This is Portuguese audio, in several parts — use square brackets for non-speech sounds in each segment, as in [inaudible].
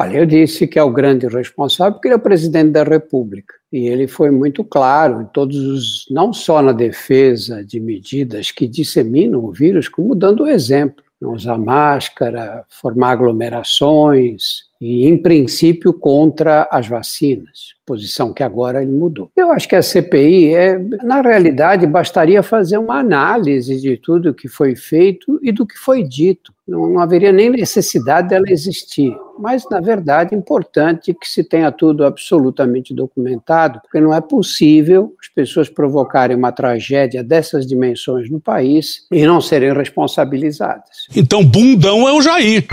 Olha, eu disse que é o grande responsável porque ele é o presidente da República. E ele foi muito claro em todos os, não só na defesa de medidas que disseminam o vírus, como dando o exemplo. Não usar máscara, formar aglomerações, e, em princípio, contra as vacinas, posição que agora ele mudou. Eu acho que a CPI, é, na realidade, bastaria fazer uma análise de tudo o que foi feito e do que foi dito. Não, não haveria nem necessidade dela existir. Mas, na verdade, é importante que se tenha tudo absolutamente documentado, porque não é possível as pessoas provocarem uma tragédia dessas dimensões no país e não serem responsabilizadas. Então, bundão é o Jair.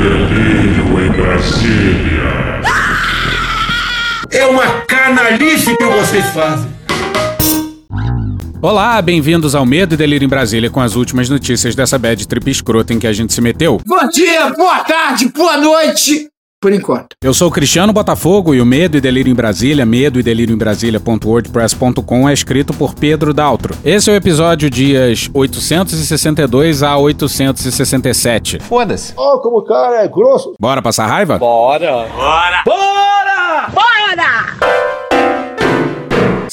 Delírio em Brasília. É uma canalice que vocês fazem. Olá, bem-vindos ao Medo e Delírio em Brasília com as últimas notícias dessa bad trip escrota em que a gente se meteu. Bom dia, boa tarde, boa noite. Por enquanto. Eu sou Cristiano Botafogo e o Medo e Delírio em Brasília, medo e delírio em Brasília.wordpress.com é escrito por Pedro Daltro. Esse é o episódio dias 862 a 867. Foda-se. Oh, como o cara é grosso. Bora passar raiva? Bora. Bora! Bora! Bora!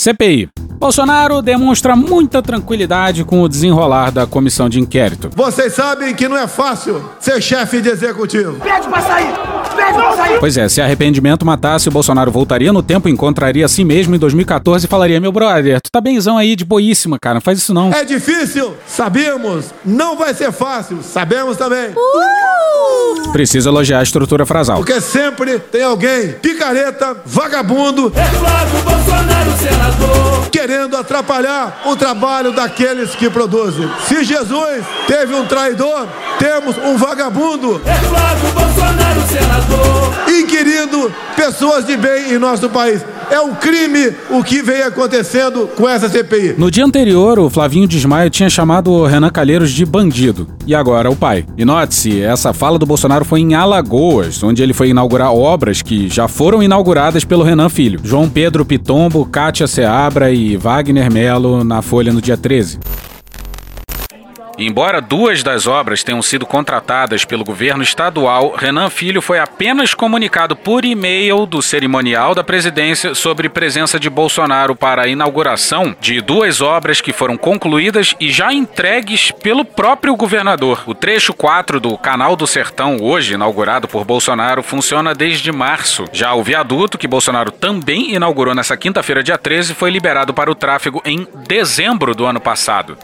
CPI. Bolsonaro demonstra muita tranquilidade com o desenrolar da comissão de inquérito. Vocês sabem que não é fácil ser chefe de executivo. Pede pra sair! Pede pra sair! Pois é, se arrependimento matasse, o Bolsonaro voltaria no tempo, encontraria a si mesmo em 2014 e falaria: Meu brother, tu tá benzão aí, de boíssima, cara, não faz isso não. É difícil, sabemos. Não vai ser fácil, sabemos também. Precisa elogiar a estrutura frasal. Porque sempre tem alguém picareta, vagabundo, É Flávio Bolsonaro, senador. querendo atrapalhar o trabalho daqueles que produzem. Se Jesus teve um traidor, temos um vagabundo É Flávio Bolsonaro, senador. inquirindo pessoas de bem em nosso país. É um crime o que vem acontecendo com essa CPI. No dia anterior, o Flavinho Desmaio tinha chamado o Renan Calheiros de bandido. E agora o pai. E note-se, essa fala do Bolsonaro foi em Alagoas, onde ele foi inaugurar obras que já foram inauguradas pelo Renan Filho. João Pedro Pitombo, Kátia Seabra e Wagner Melo na Folha no dia 13. Embora duas das obras tenham sido contratadas pelo governo estadual, Renan Filho foi apenas comunicado por e-mail do cerimonial da presidência sobre presença de Bolsonaro para a inauguração de duas obras que foram concluídas e já entregues pelo próprio governador. O trecho 4 do Canal do Sertão, hoje inaugurado por Bolsonaro, funciona desde março. Já o viaduto, que Bolsonaro também inaugurou nessa quinta-feira, dia 13, foi liberado para o tráfego em dezembro do ano passado.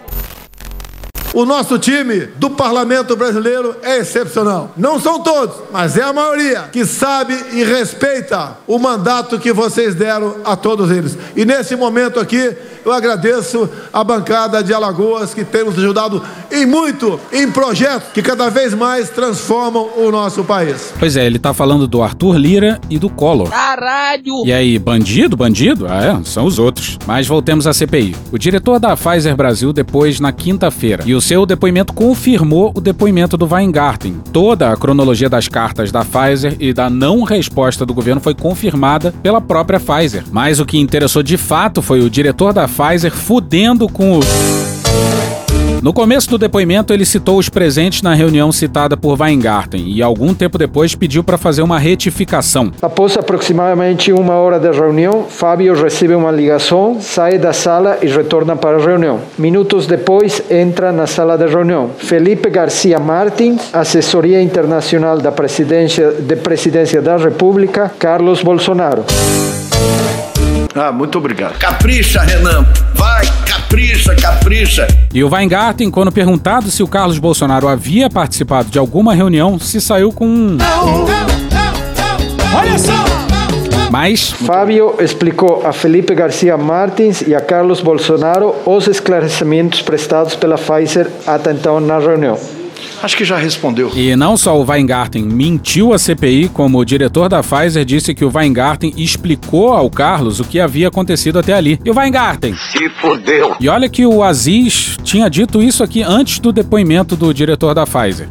O nosso time do parlamento brasileiro é excepcional. Não são todos, mas é a maioria que sabe e respeita o mandato que vocês deram a todos eles. E nesse momento aqui, eu agradeço a bancada de Alagoas que tem nos ajudado em muito em projetos que cada vez mais transformam o nosso país. Pois é, ele tá falando do Arthur Lira e do Collor. Caralho! E aí, bandido, bandido? Ah, é, são os outros. Mas voltemos à CPI. O diretor da Pfizer Brasil depois na quinta-feira. E o seu depoimento confirmou o depoimento do Weingarten. Toda a cronologia das cartas da Pfizer e da não resposta do governo foi confirmada pela própria Pfizer. Mas o que interessou de fato foi o diretor da Pfizer fudendo com o. No começo do depoimento, ele citou os presentes na reunião citada por Weingarten e, algum tempo depois, pediu para fazer uma retificação. Após aproximadamente uma hora de reunião, Fábio recebe uma ligação, sai da sala e retorna para a reunião. Minutos depois, entra na sala de reunião. Felipe Garcia Martins, assessoria internacional da presidência, de presidência da República, Carlos Bolsonaro. Ah, muito obrigado. Capricha, Renan. Vai, capricha, capricha. E o Weingarten, quando perguntado se o Carlos Bolsonaro havia participado de alguma reunião, se saiu com um. Olha só. Mas Fábio explicou a Felipe Garcia Martins e a Carlos Bolsonaro os esclarecimentos prestados pela Pfizer até então na reunião. Acho que já respondeu. E não só o Weingarten mentiu à CPI, como o diretor da Pfizer disse que o Weingarten explicou ao Carlos o que havia acontecido até ali. E o Weingarten? Se fodeu. E olha que o Aziz tinha dito isso aqui antes do depoimento do diretor da Pfizer.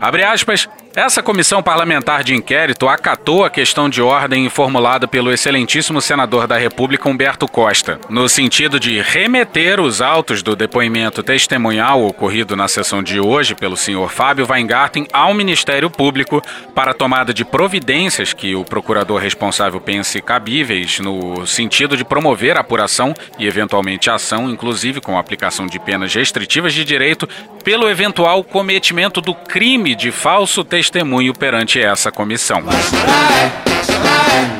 Abre aspas. Essa comissão parlamentar de inquérito acatou a questão de ordem formulada pelo excelentíssimo senador da República Humberto Costa, no sentido de remeter os autos do depoimento testemunhal ocorrido na sessão de hoje pelo senhor Fábio Weingarten ao Ministério Público para tomada de providências que o procurador responsável pense cabíveis no sentido de promover a apuração e eventualmente ação, inclusive com a aplicação de penas restritivas de direito pelo eventual cometimento do crime de falso testemunho testemunho perante essa comissão.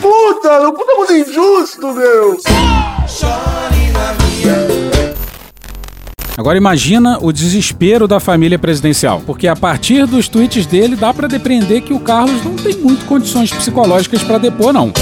Puta, não puta muito injusto, meu! Agora imagina o desespero da família presidencial, porque a partir dos tweets dele dá para depreender que o Carlos não tem muito condições psicológicas para depor não.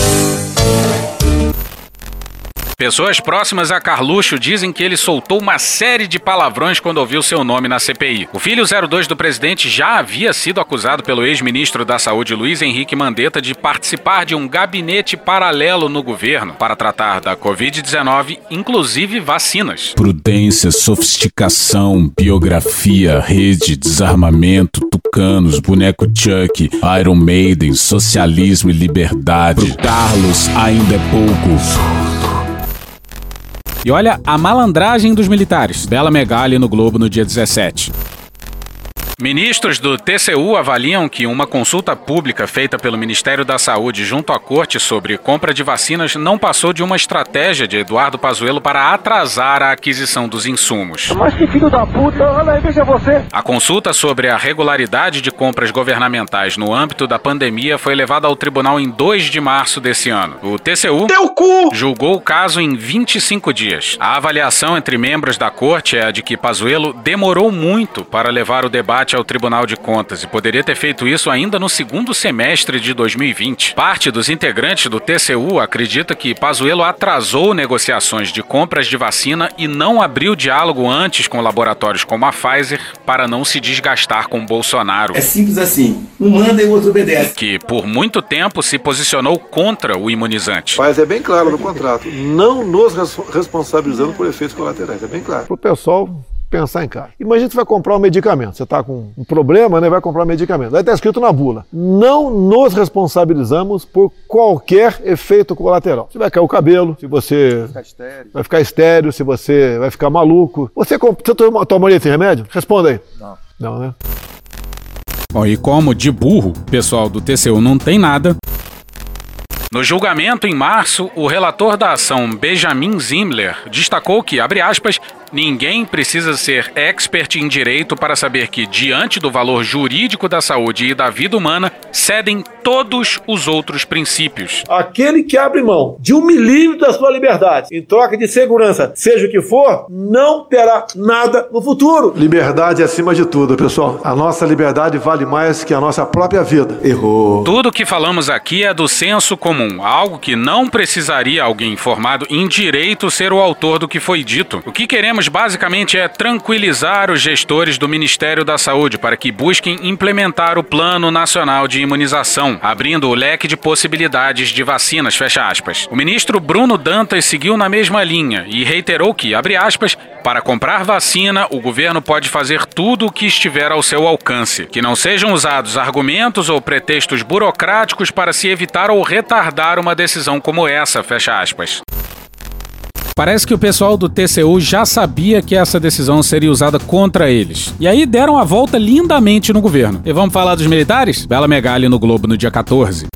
Pessoas próximas a Carluxo dizem que ele soltou uma série de palavrões quando ouviu seu nome na CPI. O filho 02 do presidente já havia sido acusado pelo ex-ministro da Saúde Luiz Henrique Mandetta de participar de um gabinete paralelo no governo para tratar da Covid-19, inclusive vacinas. Prudência, sofisticação, biografia, rede, desarmamento, tucanos, boneco Chuck, Iron Maiden, socialismo e liberdade. Pro Carlos ainda é pouco. E olha a malandragem dos militares. Bela Megali no Globo no dia 17. Ministros do TCU avaliam que uma consulta pública feita pelo Ministério da Saúde junto à Corte sobre compra de vacinas não passou de uma estratégia de Eduardo Pazuello para atrasar a aquisição dos insumos. Mas que filho da puta, olha aí, veja você. A consulta sobre a regularidade de compras governamentais no âmbito da pandemia foi levada ao tribunal em 2 de março desse ano. O TCU julgou o caso em 25 dias. A avaliação entre membros da Corte é a de que Pazuello demorou muito para levar o debate ao Tribunal de Contas e poderia ter feito isso ainda no segundo semestre de 2020. Parte dos integrantes do TCU acredita que Pazuello atrasou negociações de compras de vacina e não abriu diálogo antes com laboratórios como a Pfizer para não se desgastar com Bolsonaro. É simples assim. Um manda e o outro obedece. Que por muito tempo se posicionou contra o imunizante. Mas é bem claro no contrato, não nos responsabilizando por efeitos colaterais, é bem claro. Para o pessoal pensar em casa. Imagina que você vai comprar um medicamento. Você está com um problema, né? Vai comprar um medicamento. Aí está escrito na bula: não nos responsabilizamos por qualquer efeito colateral. Se vai cair o cabelo, se você vai ficar estéreo, se você vai ficar maluco. Você, você toma, tomaria esse remédio? Responda aí. Não. Não, né? Bom, e como de burro, o pessoal do TCU não tem nada, no julgamento em março, o relator da ação, Benjamin Zimler, destacou que, abre aspas, Ninguém precisa ser expert em direito para saber que, diante do valor jurídico da saúde e da vida humana, cedem todos os outros princípios. Aquele que abre mão de um milímetro da sua liberdade em troca de segurança, seja o que for, não terá nada no futuro. Liberdade é acima de tudo, pessoal. A nossa liberdade vale mais que a nossa própria vida. Errou. Tudo que falamos aqui é do senso comum, algo que não precisaria alguém formado em direito ser o autor do que foi dito. O que queremos basicamente é tranquilizar os gestores do Ministério da Saúde para que busquem implementar o Plano Nacional de Imunização, abrindo o leque de possibilidades de vacinas, fecha aspas. O ministro Bruno Dantas seguiu na mesma linha e reiterou que, abre aspas, para comprar vacina, o governo pode fazer tudo o que estiver ao seu alcance, que não sejam usados argumentos ou pretextos burocráticos para se evitar ou retardar uma decisão como essa, fecha aspas. Parece que o pessoal do TCU já sabia que essa decisão seria usada contra eles. E aí deram a volta lindamente no governo. E vamos falar dos militares? Bela Megali no Globo no dia 14.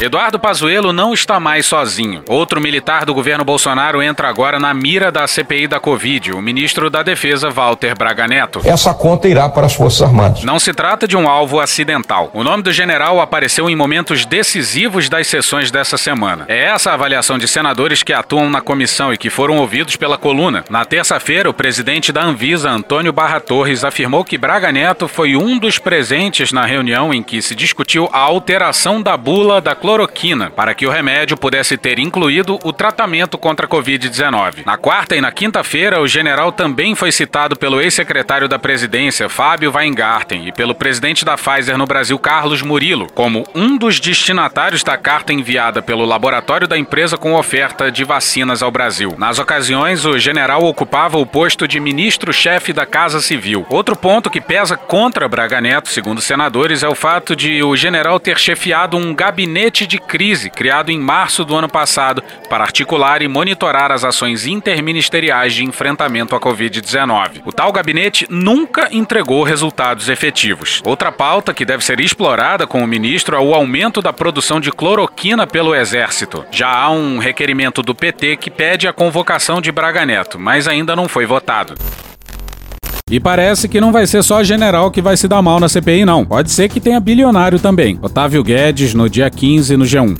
Eduardo Pazuello não está mais sozinho. Outro militar do governo Bolsonaro entra agora na mira da CPI da Covid, o ministro da Defesa, Walter Braga Neto. Essa conta irá para as Forças Armadas. Não se trata de um alvo acidental. O nome do general apareceu em momentos decisivos das sessões dessa semana. É essa a avaliação de senadores que atuam na comissão e que foram ouvidos pela coluna. Na terça-feira, o presidente da Anvisa, Antônio Barra Torres, afirmou que Braga Neto foi um dos presentes na reunião em que se discutiu a alteração da bula da cloroquina, para que o remédio pudesse ter incluído o tratamento contra a Covid-19. Na quarta e na quinta-feira, o general também foi citado pelo ex-secretário da presidência, Fábio Weingarten, e pelo presidente da Pfizer no Brasil, Carlos Murilo, como um dos destinatários da carta enviada pelo laboratório da empresa com oferta de vacinas ao Brasil. Nas ocasiões, o general ocupava o posto de ministro-chefe da Casa Civil. Outro ponto que pesa contra Braga Neto, segundo senadores, é o fato de o general ter chefiado um gabinete de crise criado em março do ano passado para articular e monitorar as ações interministeriais de enfrentamento à Covid-19. O tal gabinete nunca entregou resultados efetivos. Outra pauta que deve ser explorada com o ministro é o aumento da produção de cloroquina pelo Exército. Já há um requerimento do PT que pede a convocação de Braga Neto, mas ainda não foi votado. E parece que não vai ser só general que vai se dar mal na CPI, não. Pode ser que tenha bilionário também. Otávio Guedes no dia 15 no G1.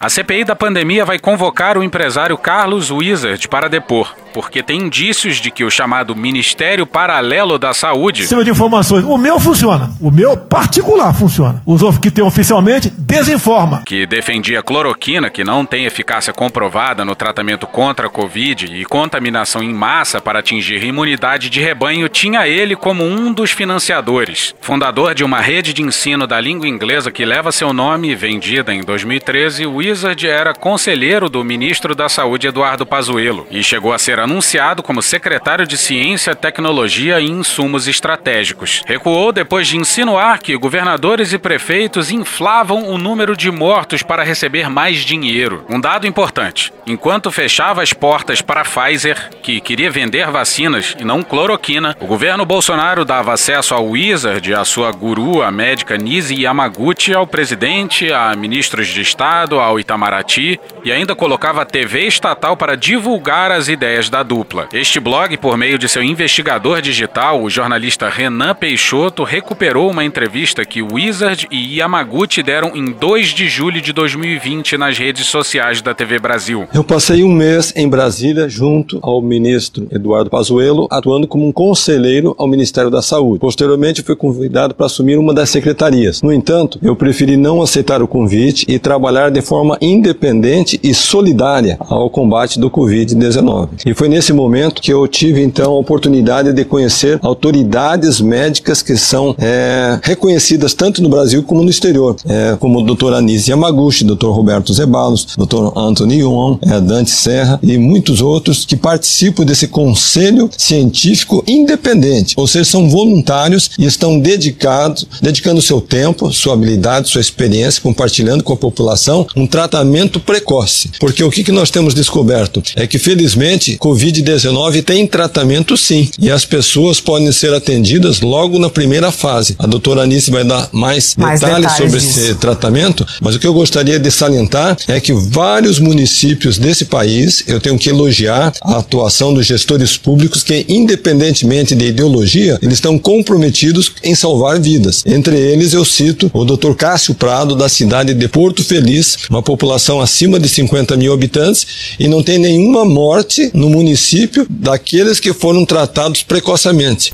A CPI da pandemia vai convocar o empresário Carlos Wizard para depor porque tem indícios de que o chamado Ministério Paralelo da Saúde. Sistema de informações. O meu funciona. O meu particular funciona. Os outros que tem oficialmente desinforma. Que defendia cloroquina, que não tem eficácia comprovada no tratamento contra a Covid e contaminação em massa para atingir imunidade de rebanho, tinha ele como um dos financiadores. Fundador de uma rede de ensino da língua inglesa que leva seu nome, vendida em 2013, Wizard era conselheiro do ministro da Saúde Eduardo Pazuello e chegou a ser anunciado como secretário de Ciência, Tecnologia e Insumos Estratégicos. Recuou depois de insinuar que governadores e prefeitos inflavam o número de mortos para receber mais dinheiro. Um dado importante: enquanto fechava as portas para a Pfizer, que queria vender vacinas e não cloroquina, o governo Bolsonaro dava acesso ao Wizard, à sua guru, a médica Nise Yamaguchi, ao presidente, a ministros de Estado, ao Itamaraty e ainda colocava a TV estatal para divulgar as ideias da dupla. Este blog, por meio de seu investigador digital, o jornalista Renan Peixoto, recuperou uma entrevista que Wizard e Yamaguchi deram em 2 de julho de 2020 nas redes sociais da TV Brasil. Eu passei um mês em Brasília junto ao ministro Eduardo Pazuello, atuando como um conselheiro ao Ministério da Saúde. Posteriormente, fui convidado para assumir uma das secretarias. No entanto, eu preferi não aceitar o convite e trabalhar de forma independente e solidária ao combate do Covid-19. E foi nesse momento que eu tive então a oportunidade de conhecer autoridades médicas que são é, reconhecidas tanto no Brasil como no exterior, é, como o Dr. Anísio Yamaguchi, Dr. Roberto Zebalos, Dr. Anthony Yuon, é, Dante Serra e muitos outros que participam desse conselho científico independente, ou seja, são voluntários e estão dedicados, dedicando seu tempo, sua habilidade, sua experiência, compartilhando com a população um tratamento precoce. Porque o que, que nós temos descoberto é que felizmente Covid-19 tem tratamento sim, e as pessoas podem ser atendidas logo na primeira fase. A doutora Anice vai dar mais, mais detalhes, detalhes, sobre disso. esse tratamento, mas o que eu gostaria de salientar é que vários municípios desse país, eu tenho que elogiar a atuação dos gestores públicos que, independentemente de ideologia, eles estão comprometidos em salvar vidas. Entre eles, eu cito o Dr. Cássio Prado, da cidade de Porto Feliz, uma população acima de 50 mil habitantes, e não tem nenhuma morte no município município daqueles que foram tratados precocemente.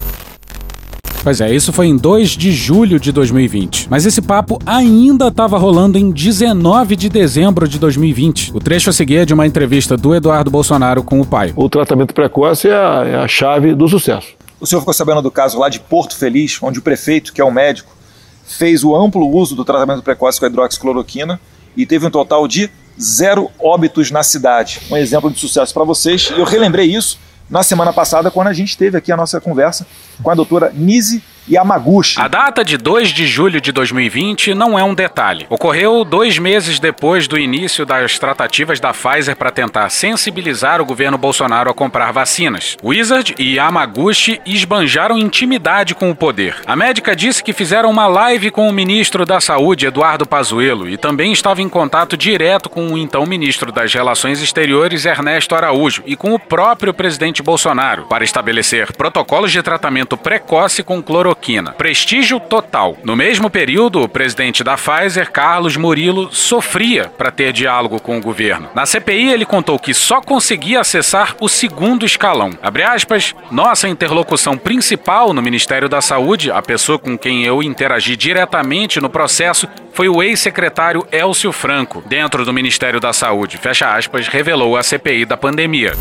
Pois é, isso foi em 2 de julho de 2020. Mas esse papo ainda estava rolando em 19 de dezembro de 2020. O trecho a seguir é de uma entrevista do Eduardo Bolsonaro com o pai. O tratamento precoce é a, é a chave do sucesso. O senhor ficou sabendo do caso lá de Porto Feliz, onde o prefeito, que é o um médico, fez o amplo uso do tratamento precoce com a hidroxicloroquina e teve um total de zero óbitos na cidade. Um exemplo de sucesso para vocês. E eu relembrei isso na semana passada, quando a gente teve aqui a nossa conversa com a doutora Nise Yamaguchi. A data de 2 de julho de 2020 não é um detalhe. Ocorreu dois meses depois do início das tratativas da Pfizer para tentar sensibilizar o governo Bolsonaro a comprar vacinas. Wizard e Yamaguchi esbanjaram intimidade com o poder. A médica disse que fizeram uma live com o ministro da Saúde, Eduardo Pazuello, e também estava em contato direto com o então ministro das Relações Exteriores, Ernesto Araújo, e com o próprio presidente Bolsonaro, para estabelecer protocolos de tratamento precoce com cloroquina cloroquina. Prestígio total. No mesmo período, o presidente da Pfizer, Carlos Murilo, sofria para ter diálogo com o governo. Na CPI, ele contou que só conseguia acessar o segundo escalão. Abre aspas, nossa interlocução principal no Ministério da Saúde, a pessoa com quem eu interagi diretamente no processo, foi o ex-secretário Elcio Franco, dentro do Ministério da Saúde, fecha aspas, revelou a CPI da pandemia.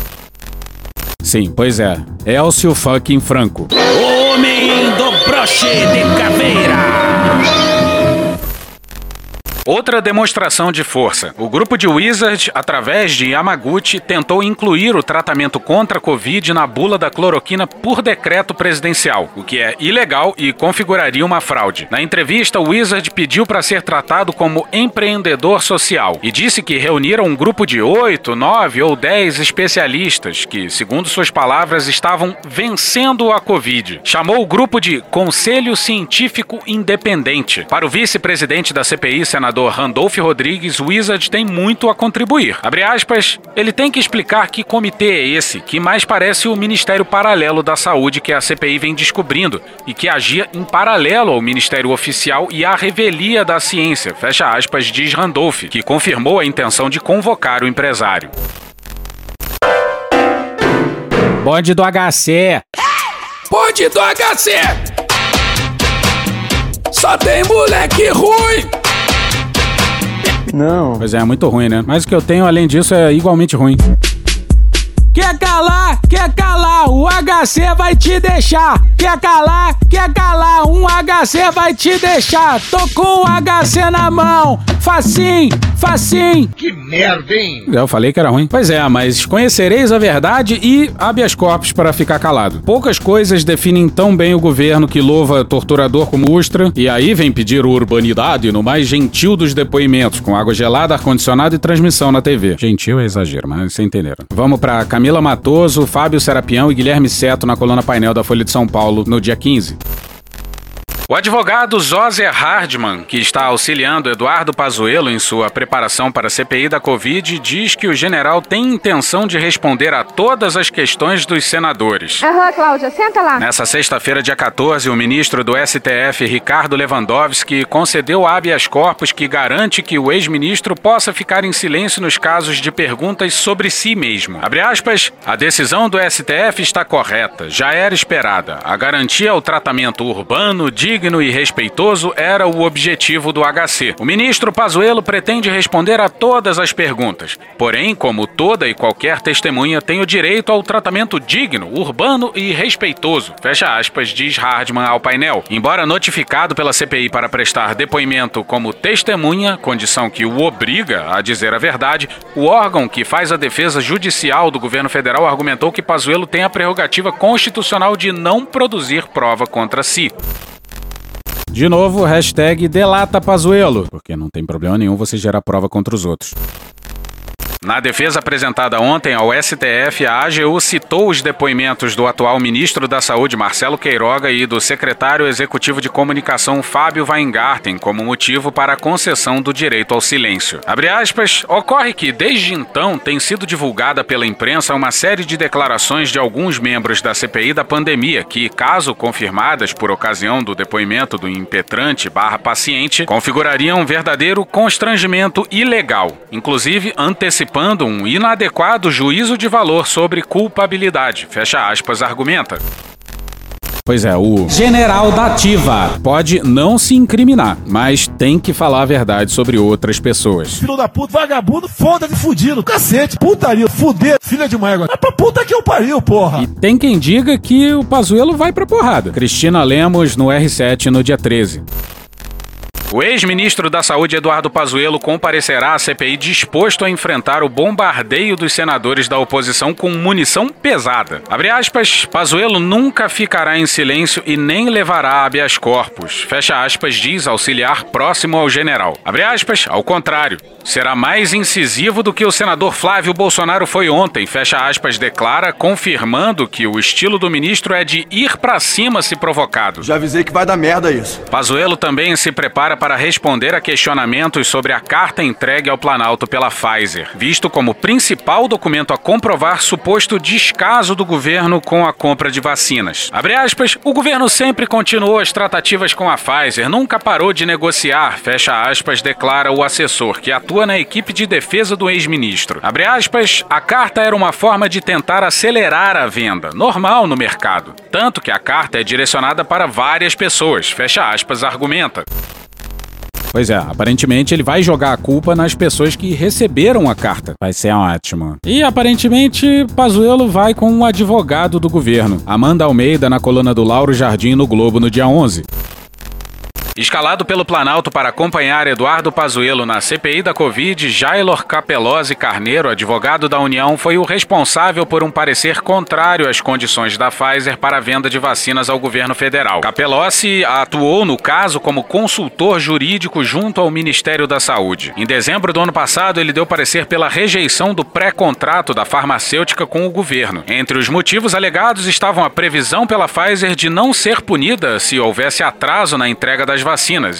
Sim, pois é. Elcio fucking Franco. Homem do broche de caveira. Outra demonstração de força. O grupo de Wizard, através de Yamaguchi, tentou incluir o tratamento contra a Covid na bula da cloroquina por decreto presidencial, o que é ilegal e configuraria uma fraude. Na entrevista, o Wizard pediu para ser tratado como empreendedor social e disse que reuniram um grupo de oito, nove ou dez especialistas que, segundo suas palavras, estavam vencendo a Covid. Chamou o grupo de Conselho Científico Independente. Para o vice-presidente da CPI, senador senador Randolph Rodrigues, Wizard tem muito a contribuir. Abre aspas, ele tem que explicar que comitê é esse, que mais parece o Ministério Paralelo da Saúde que a CPI vem descobrindo e que agia em paralelo ao Ministério Oficial e à revelia da ciência, fecha aspas, diz Randolph, que confirmou a intenção de convocar o empresário. Bonde do HC. Bonde do HC. Só tem moleque ruim. Não. Pois é, é muito ruim, né? Mas o que eu tenho, além disso, é igualmente ruim. Quer calar? Quer calar? O HC vai te deixar. Quer calar? Quer calar? Um HC vai te deixar. Tô com o HC na mão. Facinho, facinho. Que merda, hein? Eu falei que era ruim. Pois é, mas conhecereis a verdade e habeas corpus para ficar calado. Poucas coisas definem tão bem o governo que louva torturador como Ustra e aí vem pedir urbanidade no mais gentil dos depoimentos, com água gelada, ar-condicionado e transmissão na TV. Gentil é exagero, mas vocês entenderam. Vamos para Camila Matoso, Fábio Serapião e Guilherme Seto na coluna painel da Folha de São Paulo no dia 15. O advogado Zoser Hardman, que está auxiliando Eduardo Pazuello em sua preparação para a CPI da Covid, diz que o general tem intenção de responder a todas as questões dos senadores. Aham, Cláudia, senta lá. Nessa sexta-feira, dia 14, o ministro do STF, Ricardo Lewandowski, concedeu habeas corpus que garante que o ex-ministro possa ficar em silêncio nos casos de perguntas sobre si mesmo. Abre aspas, a decisão do STF está correta, já era esperada. A garantia ao tratamento urbano, digno digno e respeitoso era o objetivo do HC. O ministro Pazuello pretende responder a todas as perguntas. Porém, como toda e qualquer testemunha tem o direito ao tratamento digno, urbano e respeitoso. Fecha aspas, diz Hardman ao painel. Embora notificado pela CPI para prestar depoimento como testemunha, condição que o obriga a dizer a verdade, o órgão que faz a defesa judicial do governo federal argumentou que Pazuello tem a prerrogativa constitucional de não produzir prova contra si. De novo, hashtag delata porque não tem problema nenhum você gerar prova contra os outros. Na defesa apresentada ontem ao STF, a AGU citou os depoimentos do atual ministro da Saúde, Marcelo Queiroga, e do secretário executivo de comunicação, Fábio Weingarten, como motivo para a concessão do direito ao silêncio. Abre aspas, ocorre que, desde então, tem sido divulgada pela imprensa uma série de declarações de alguns membros da CPI da pandemia que, caso confirmadas por ocasião do depoimento do impetrante barra paciente, configurariam um verdadeiro constrangimento ilegal, inclusive antecipando antecipando um inadequado juízo de valor sobre culpabilidade. Fecha aspas, argumenta. Pois é, o general da ativa pode não se incriminar, mas tem que falar a verdade sobre outras pessoas. Filho da puta, vagabundo, foda-se fudido, cacete, putaria, fuder, filha de uma égua. É pra puta que eu pariu, porra. E tem quem diga que o Pazuelo vai pra porrada. Cristina Lemos no R7 no dia 13. O ex-ministro da Saúde Eduardo Pazuello comparecerá à CPI disposto a enfrentar o bombardeio dos senadores da oposição com munição pesada. Abre aspas, Pazuello nunca ficará em silêncio e nem levará habeas corpus. Fecha aspas, diz auxiliar próximo ao general. Abre aspas, ao contrário, será mais incisivo do que o senador Flávio Bolsonaro foi ontem. Fecha aspas, declara, confirmando que o estilo do ministro é de ir para cima se provocado. Já avisei que vai dar merda isso. Pazuello também se prepara para responder a questionamentos sobre a carta entregue ao Planalto pela Pfizer, visto como principal documento a comprovar suposto descaso do governo com a compra de vacinas. Abre aspas, o governo sempre continuou as tratativas com a Pfizer, nunca parou de negociar, fecha aspas, declara o assessor, que atua na equipe de defesa do ex-ministro. Abre aspas, a carta era uma forma de tentar acelerar a venda, normal no mercado. Tanto que a carta é direcionada para várias pessoas, fecha aspas, argumenta. Pois é, aparentemente ele vai jogar a culpa nas pessoas que receberam a carta. Vai ser ótimo. E aparentemente Pazuello vai com um advogado do governo, Amanda Almeida, na coluna do Lauro Jardim no Globo no dia 11. Escalado pelo Planalto para acompanhar Eduardo Pazuello na CPI da Covid, Jailor Capelozzi Carneiro, advogado da União, foi o responsável por um parecer contrário às condições da Pfizer para a venda de vacinas ao governo federal. Capelozzi atuou no caso como consultor jurídico junto ao Ministério da Saúde. Em dezembro do ano passado, ele deu parecer pela rejeição do pré-contrato da farmacêutica com o governo. Entre os motivos alegados estavam a previsão pela Pfizer de não ser punida se houvesse atraso na entrega das vacinas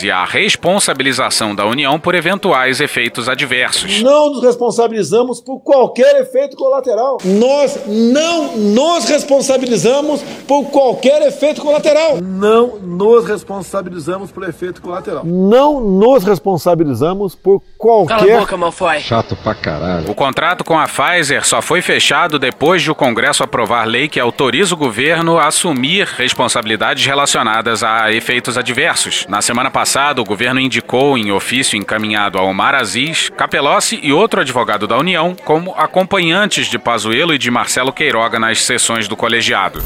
e a responsabilização da União por eventuais efeitos adversos. Não nos responsabilizamos por qualquer efeito colateral. Nós não nos responsabilizamos por qualquer efeito colateral. Não nos responsabilizamos por efeito colateral. Não nos responsabilizamos por qualquer. Cala a boca, Malfoy. Chato pra caralho. O contrato com a Pfizer só foi fechado depois de o Congresso aprovar lei que autoriza o governo a assumir responsabilidades relacionadas a efeitos adversos. Na semana passada, o governo indicou em ofício encaminhado a Omar Aziz, Capelossi e outro advogado da União como acompanhantes de Pazuello e de Marcelo Queiroga nas sessões do colegiado.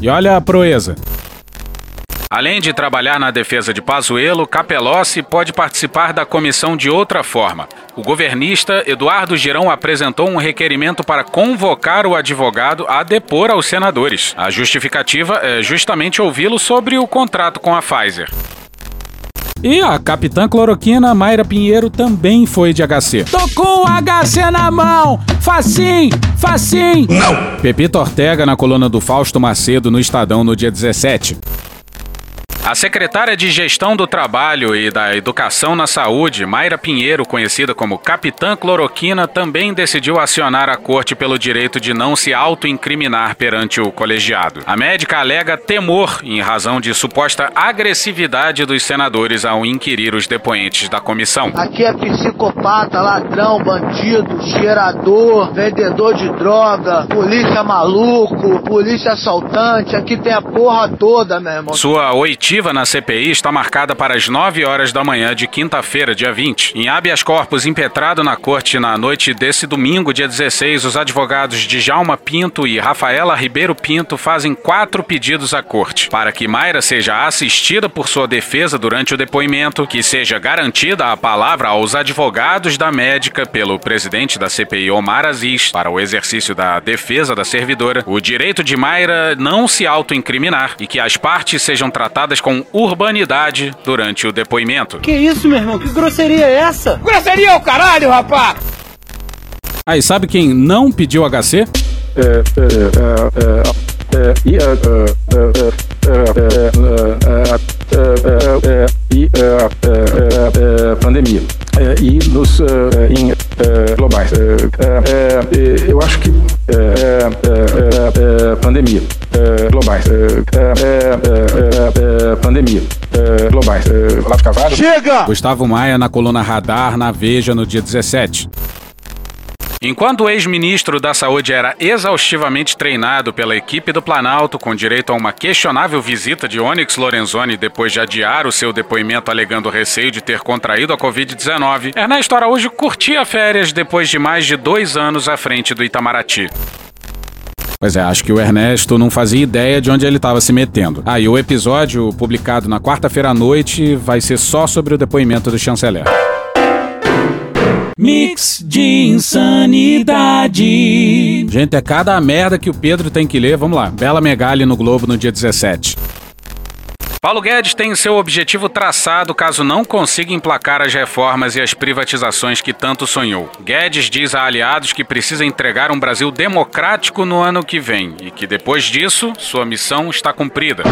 E olha a proeza. Além de trabalhar na defesa de Pazuello, Capelossi pode participar da comissão de outra forma. O governista Eduardo Girão apresentou um requerimento para convocar o advogado a depor aos senadores. A justificativa é justamente ouvi-lo sobre o contrato com a Pfizer. E a capitã cloroquina Mayra Pinheiro também foi de HC. Tô com o HC na mão! Facim! Facim! Não! Pepito Ortega na coluna do Fausto Macedo no Estadão no dia 17. A secretária de Gestão do Trabalho e da Educação na Saúde, Mayra Pinheiro, conhecida como Capitã Cloroquina, também decidiu acionar a corte pelo direito de não se autoincriminar perante o colegiado. A médica alega temor em razão de suposta agressividade dos senadores ao inquirir os depoentes da comissão. Aqui é psicopata, ladrão, bandido, cheirador, vendedor de droga, polícia maluco, polícia assaltante, aqui tem a porra toda, meu irmão. Sua oitiva na CPI está marcada para as 9 horas da manhã de quinta-feira, dia 20. Em habeas corpus impetrado na corte na noite desse domingo, dia 16, os advogados de Jalma Pinto e Rafaela Ribeiro Pinto fazem quatro pedidos à corte. Para que Mayra seja assistida por sua defesa durante o depoimento, que seja garantida a palavra aos advogados da médica pelo presidente da CPI, Omar Aziz, para o exercício da defesa da servidora, o direito de Mayra não se autoincriminar e que as partes sejam tratadas com urbanidade durante o depoimento. Que isso, meu irmão? Que grosseria é essa? Grosseria é o caralho, rapaz! Aí, sabe quem não pediu HC? É, pandemia e nos em globais. Eu acho que pandemia globais. Pandemia globais. Olavo Carvalho. Chega! Gustavo Maia na coluna Radar na Veja no dia 17. Enquanto o ex-ministro da Saúde era exaustivamente treinado pela equipe do Planalto, com direito a uma questionável visita de Onyx Lorenzoni depois de adiar o seu depoimento alegando receio de ter contraído a Covid-19, Ernesto Araújo curtia férias depois de mais de dois anos à frente do Itamaraty. Pois é, acho que o Ernesto não fazia ideia de onde ele estava se metendo. Ah, e o episódio publicado na quarta-feira à noite vai ser só sobre o depoimento do chanceler. Mix de insanidade. Gente, é cada merda que o Pedro tem que ler. Vamos lá. Bela Megali no Globo no dia 17. Paulo Guedes tem seu objetivo traçado caso não consiga emplacar as reformas e as privatizações que tanto sonhou. Guedes diz a aliados que precisa entregar um Brasil democrático no ano que vem e que depois disso, sua missão está cumprida.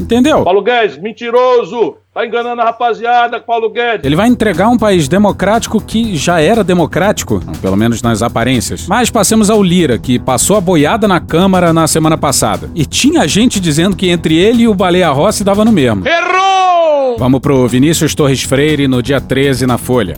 Entendeu? Paulo Guedes, mentiroso! Tá enganando a rapaziada, Paulo Guedes. Ele vai entregar um país democrático que já era democrático, pelo menos nas aparências. Mas passemos ao Lira, que passou a boiada na Câmara na semana passada. E tinha gente dizendo que entre ele e o Baleia Rossi dava no mesmo. Errou! Vamos pro Vinícius Torres Freire no dia 13 na Folha.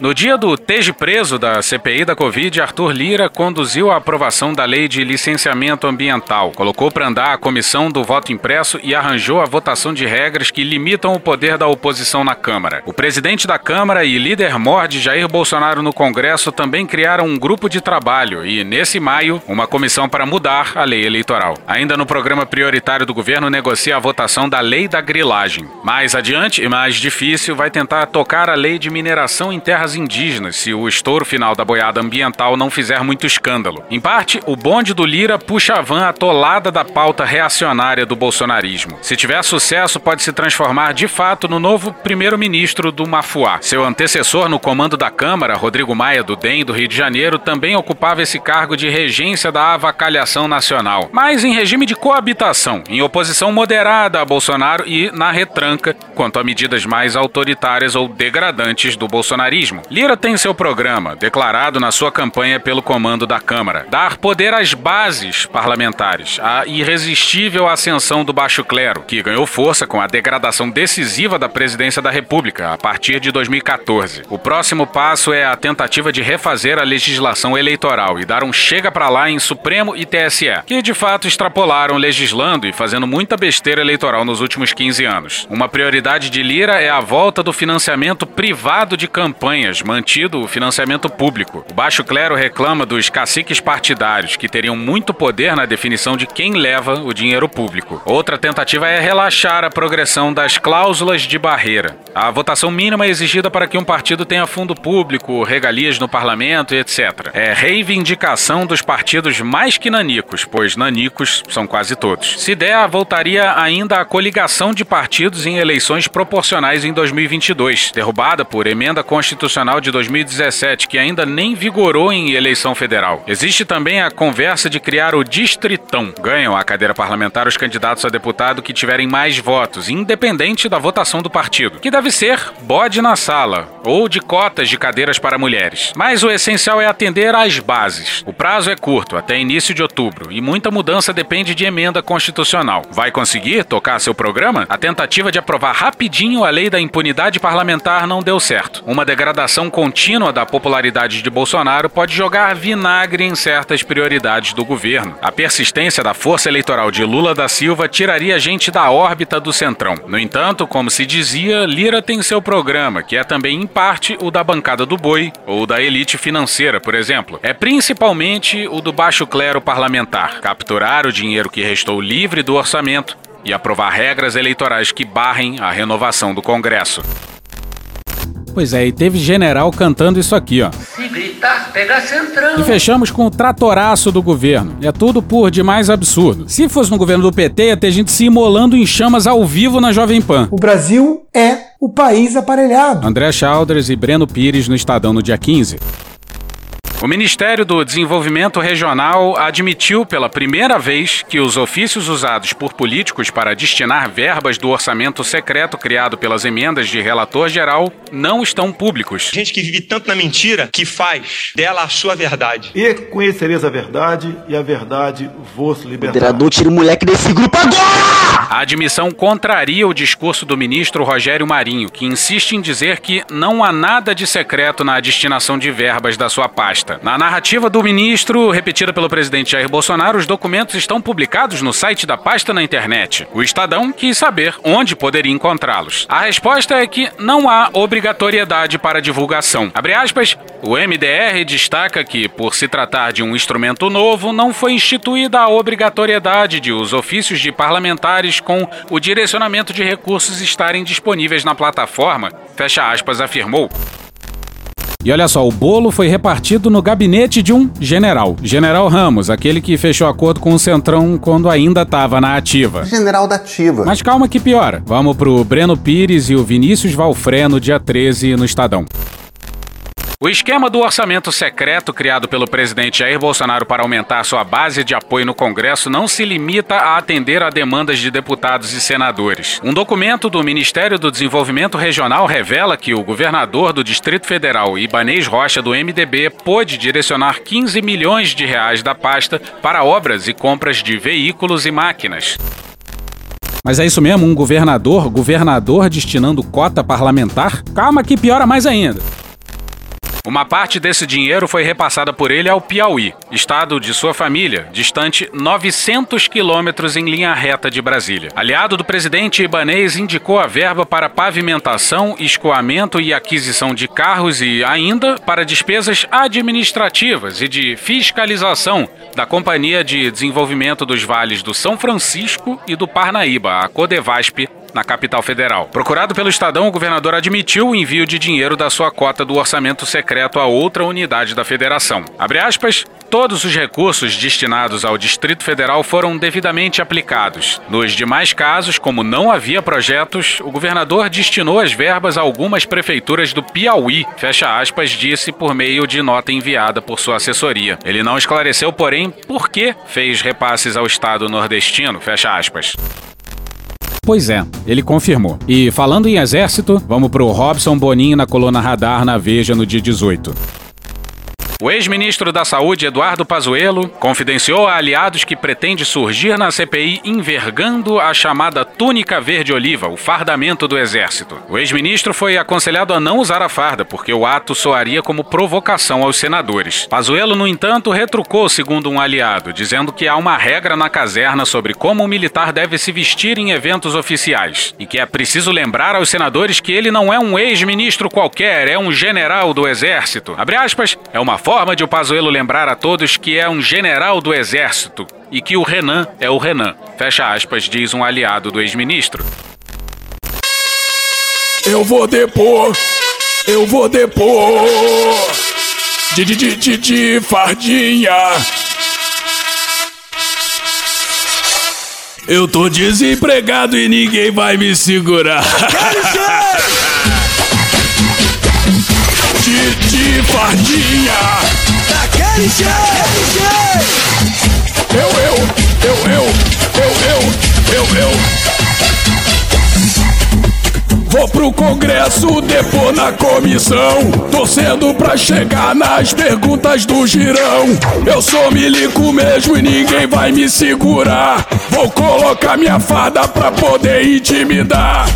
No dia do teje preso da CPI da Covid, Arthur Lira conduziu a aprovação da lei de licenciamento ambiental, colocou para andar a comissão do voto impresso e arranjou a votação de regras que limitam o poder da oposição na Câmara. O presidente da Câmara e líder mor de Jair Bolsonaro no Congresso também criaram um grupo de trabalho e, nesse maio, uma comissão para mudar a lei eleitoral. Ainda no programa prioritário do governo, negocia a votação da lei da grilagem. Mais adiante e mais difícil, vai tentar tocar a lei de mineração em terras terras indígenas se o estouro final da boiada ambiental não fizer muito escândalo. Em parte, o bonde do Lira puxa a van atolada da pauta reacionária do bolsonarismo. Se tiver sucesso, pode se transformar de fato no novo primeiro-ministro do Mafuá. Seu antecessor no comando da Câmara, Rodrigo Maia do DEM do Rio de Janeiro, também ocupava esse cargo de regência da avacalhação nacional, mas em regime de coabitação, em oposição moderada a Bolsonaro e na retranca quanto a medidas mais autoritárias ou degradantes do bolsonarismo. Lira tem seu programa, declarado na sua campanha pelo comando da Câmara: dar poder às bases parlamentares, a irresistível ascensão do baixo clero, que ganhou força com a degradação decisiva da presidência da República a partir de 2014. O próximo passo é a tentativa de refazer a legislação eleitoral e dar um chega para lá em Supremo e TSE, que de fato extrapolaram legislando e fazendo muita besteira eleitoral nos últimos 15 anos. Uma prioridade de Lira é a volta do financiamento privado de campanha mantido o financiamento público. O baixo clero reclama dos caciques partidários, que teriam muito poder na definição de quem leva o dinheiro público. Outra tentativa é relaxar a progressão das cláusulas de barreira. A votação mínima é exigida para que um partido tenha fundo público, regalias no parlamento e etc. É reivindicação dos partidos mais que nanicos, pois nanicos são quase todos. Se der, voltaria ainda a coligação de partidos em eleições proporcionais em 2022, derrubada por emenda constitucional De 2017, que ainda nem vigorou em eleição federal. Existe também a conversa de criar o Distritão. Ganham a cadeira parlamentar os candidatos a deputado que tiverem mais votos, independente da votação do partido, que deve ser bode na sala ou de cotas de cadeiras para mulheres. Mas o essencial é atender às bases. O prazo é curto, até início de outubro, e muita mudança depende de emenda constitucional. Vai conseguir tocar seu programa? A tentativa de aprovar rapidinho a lei da impunidade parlamentar não deu certo. Uma degradação degradação contínua da popularidade de Bolsonaro pode jogar vinagre em certas prioridades do governo. A persistência da força eleitoral de Lula da Silva tiraria gente da órbita do Centrão. No entanto, como se dizia, Lira tem seu programa, que é também em parte o da bancada do boi ou da elite financeira, por exemplo. É principalmente o do baixo clero parlamentar, capturar o dinheiro que restou livre do orçamento e aprovar regras eleitorais que barrem a renovação do Congresso. Pois é, e teve general cantando isso aqui, ó. Se gritar, pega centrão. E fechamos com o tratoraço do governo. É tudo por demais absurdo. Se fosse no governo do PT, ia ter gente se imolando em chamas ao vivo na Jovem Pan. O Brasil é o país aparelhado. André Chalders e Breno Pires no Estadão no dia 15. O Ministério do Desenvolvimento Regional admitiu pela primeira vez que os ofícios usados por políticos para destinar verbas do orçamento secreto criado pelas emendas de relator geral não estão públicos. Gente que vive tanto na mentira que faz dela a sua verdade. E conhecereis a verdade, e a verdade vos libertará. Moderador, tira o moleque desse grupo agora! A admissão contraria o discurso do ministro Rogério Marinho, que insiste em dizer que não há nada de secreto na destinação de verbas da sua pasta. Na narrativa do ministro, repetida pelo presidente Jair Bolsonaro, os documentos estão publicados no site da pasta na internet. O Estadão quis saber onde poderia encontrá-los. A resposta é que não há obrigatoriedade para divulgação. Abre aspas, o MDR destaca que, por se tratar de um instrumento novo, não foi instituída a obrigatoriedade de os ofícios de parlamentares com o direcionamento de recursos estarem disponíveis na plataforma, fecha aspas, afirmou. E olha só, o bolo foi repartido no gabinete de um general. General Ramos, aquele que fechou acordo com o Centrão quando ainda estava na ativa. General da ativa. Mas calma que piora. Vamos pro Breno Pires e o Vinícius Valfreno, dia 13, no Estadão. O esquema do orçamento secreto criado pelo presidente Jair Bolsonaro para aumentar sua base de apoio no Congresso não se limita a atender a demandas de deputados e senadores. Um documento do Ministério do Desenvolvimento Regional revela que o governador do Distrito Federal, Ibanês Rocha, do MDB, pôde direcionar 15 milhões de reais da pasta para obras e compras de veículos e máquinas. Mas é isso mesmo? Um governador, governador destinando cota parlamentar? Calma que piora mais ainda. Uma parte desse dinheiro foi repassada por ele ao Piauí, estado de sua família, distante 900 quilômetros em linha reta de Brasília. Aliado do presidente Ibanês indicou a verba para pavimentação, escoamento e aquisição de carros e ainda para despesas administrativas e de fiscalização da Companhia de Desenvolvimento dos Vales do São Francisco e do Parnaíba, a Codevasp, na capital federal. Procurado pelo Estadão, o governador admitiu o envio de dinheiro da sua cota do orçamento secreto a outra unidade da federação. Abre aspas, todos os recursos destinados ao Distrito Federal foram devidamente aplicados. Nos demais casos, como não havia projetos, o governador destinou as verbas a algumas prefeituras do Piauí, fecha aspas, disse por meio de nota enviada por sua assessoria. Ele não esclareceu, porém, por que fez repasses ao estado nordestino, fecha aspas. Pois é, ele confirmou. E falando em exército, vamos pro Robson Boninho na coluna Radar na Veja no dia 18. O ex-ministro da Saúde, Eduardo Pazuello, confidenciou a aliados que pretende surgir na CPI envergando a chamada túnica verde-oliva, o fardamento do exército. O ex-ministro foi aconselhado a não usar a farda, porque o ato soaria como provocação aos senadores. Pazuello, no entanto, retrucou, segundo um aliado, dizendo que há uma regra na caserna sobre como o militar deve se vestir em eventos oficiais e que é preciso lembrar aos senadores que ele não é um ex-ministro qualquer, é um general do exército. Abre aspas, é uma forma de o Pazuello lembrar a todos que é um general do exército e que o Renan é o Renan. Fecha aspas, diz um aliado do ex-ministro. Eu vou depor, eu vou depor. De, de, de, de, de fardinha. Eu tô desempregado e ninguém vai me segurar. [laughs] de, de fardinha. Daquele jeito. Eu, eu, eu, eu, eu, eu, eu, eu. Vou pro congresso, depor na comissão. Torcendo pra chegar nas perguntas do girão. Eu sou milico mesmo e ninguém vai me segurar. Vou colocar minha farda pra poder intimidar.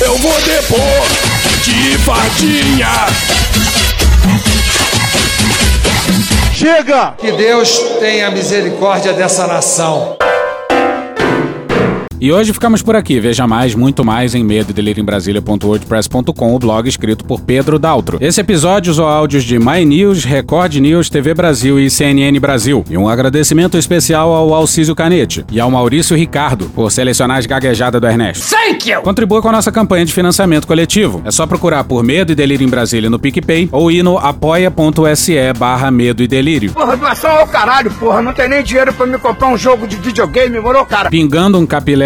Eu vou depor de fardinha. Chega! Que Deus tenha misericórdia dessa nação. E hoje ficamos por aqui. Veja mais, muito mais em medo em Brasília.wordpress.com, o blog escrito por Pedro Daltro. Esse episódio usou áudios de My News, Record News, TV Brasil e CNN Brasil. E um agradecimento especial ao Alcísio Canete e ao Maurício Ricardo por selecionar as gaguejadas do Ernesto. Thank you! Contribua com a nossa campanha de financiamento coletivo. É só procurar por Medo e Delírio em Brasília no PicPay ou ir no apoia.se barra Medo e Delírio. Porra, doação ao caralho, porra. Não tem nem dinheiro pra me comprar um jogo de videogame, morou, cara? Pingando um capilé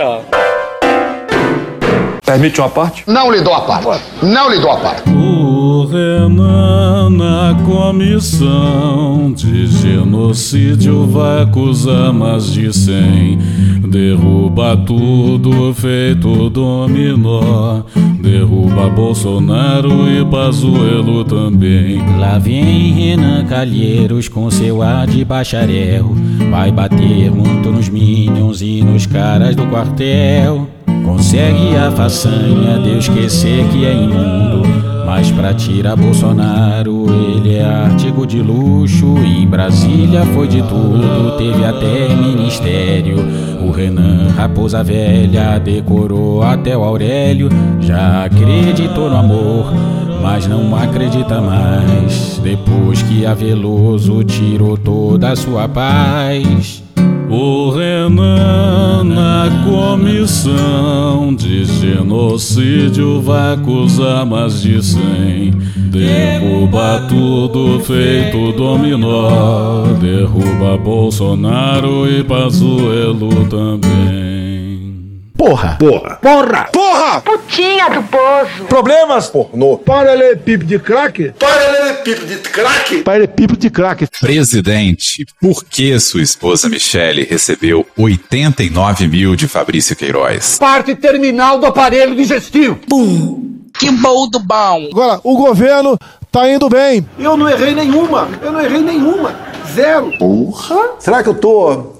가자. Permite uma parte? Não lhe dou a parte. Não lhe dou a parte. O Renan na comissão de genocídio vai acusar mais de cem. Derruba tudo feito dominó. Derruba Bolsonaro e Pazuello também. Lá vem Renan Calheiros com seu ar de bacharel. Vai bater muito nos minions e nos caras do quartel. Consegue a façanha de esquecer que é imundo. Mas pra tirar Bolsonaro, ele é artigo de luxo. Em Brasília foi de tudo, teve até ministério. O Renan Raposa Velha decorou até o Aurélio. Já acreditou no amor, mas não acredita mais. Depois que a Veloso tirou toda a sua paz. O Renan na comissão de genocídio vai acusar mais de cem. Derruba tudo feito dominó. Derruba Bolsonaro e Pazuello também. Porra! Porra! Porra! Porra! Putinha do poço! Problemas? Pornô! Paralelepípedo de crack? Paralelepípedo de crack? Paralelepípedo de crack. Presidente, por que sua esposa Michele recebeu 89 mil de Fabrício Queiroz? Parte terminal do aparelho digestivo. Pum! Que bom do bom! Agora, o governo tá indo bem. Eu não errei nenhuma. Eu não errei nenhuma. Zero. Porra! Será que eu tô